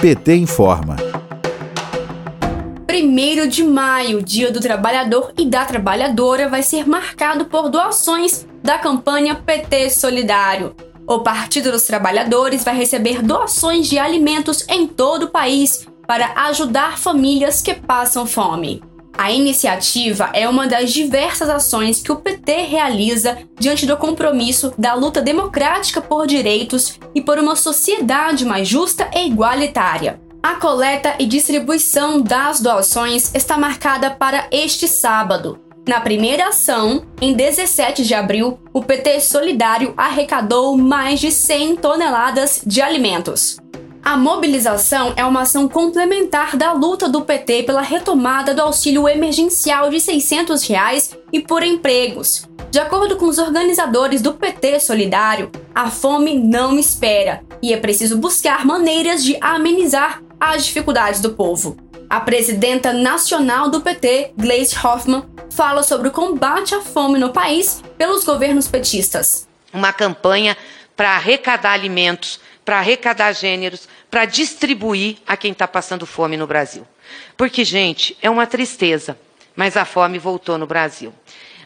PT informa. 1 de maio, Dia do Trabalhador e da Trabalhadora, vai ser marcado por doações da campanha PT Solidário. O Partido dos Trabalhadores vai receber doações de alimentos em todo o país para ajudar famílias que passam fome. A iniciativa é uma das diversas ações que o PT realiza diante do compromisso da luta democrática por direitos e por uma sociedade mais justa e igualitária. A coleta e distribuição das doações está marcada para este sábado. Na primeira ação, em 17 de abril, o PT Solidário arrecadou mais de 100 toneladas de alimentos. A mobilização é uma ação complementar da luta do PT pela retomada do auxílio emergencial de 600 reais e por empregos. De acordo com os organizadores do PT Solidário, a fome não espera e é preciso buscar maneiras de amenizar as dificuldades do povo. A presidenta nacional do PT, Gleisi Hoffmann, fala sobre o combate à fome no país pelos governos petistas. Uma campanha para arrecadar alimentos para arrecadar gêneros, para distribuir a quem está passando fome no Brasil. Porque, gente, é uma tristeza, mas a fome voltou no Brasil.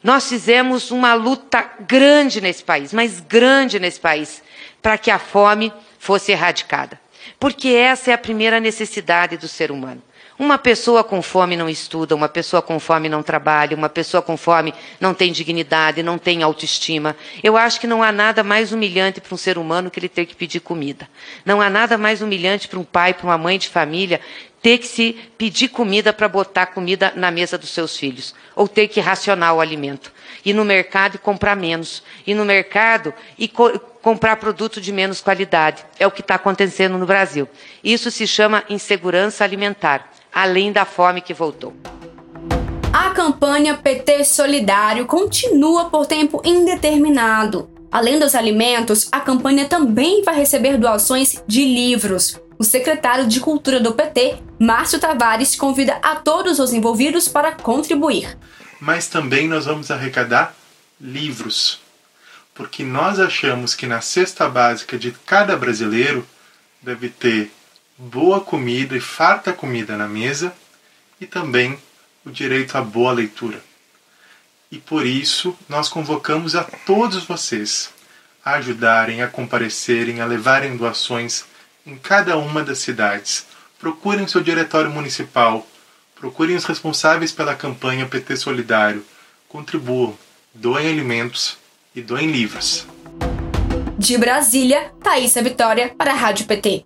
Nós fizemos uma luta grande nesse país, mas grande nesse país, para que a fome fosse erradicada. Porque essa é a primeira necessidade do ser humano. Uma pessoa com fome não estuda, uma pessoa com fome não trabalha, uma pessoa com fome não tem dignidade, não tem autoestima. Eu acho que não há nada mais humilhante para um ser humano que ele ter que pedir comida. Não há nada mais humilhante para um pai, para uma mãe de família ter que se pedir comida para botar comida na mesa dos seus filhos, ou ter que racionar o alimento. Ir no mercado e comprar menos. Ir no mercado e co comprar produto de menos qualidade. É o que está acontecendo no Brasil. Isso se chama insegurança alimentar além da fome que voltou. A campanha PT Solidário continua por tempo indeterminado. Além dos alimentos, a campanha também vai receber doações de livros. O secretário de Cultura do PT, Márcio Tavares, convida a todos os envolvidos para contribuir. Mas também nós vamos arrecadar livros, porque nós achamos que na cesta básica de cada brasileiro deve ter boa comida e farta comida na mesa e também o direito à boa leitura. E por isso nós convocamos a todos vocês a ajudarem, a comparecerem, a levarem doações em cada uma das cidades. Procurem seu diretório municipal, procurem os responsáveis pela campanha PT Solidário, contribuam, doem alimentos e doem livros. De Brasília, Thaisa Vitória para a Rádio PT.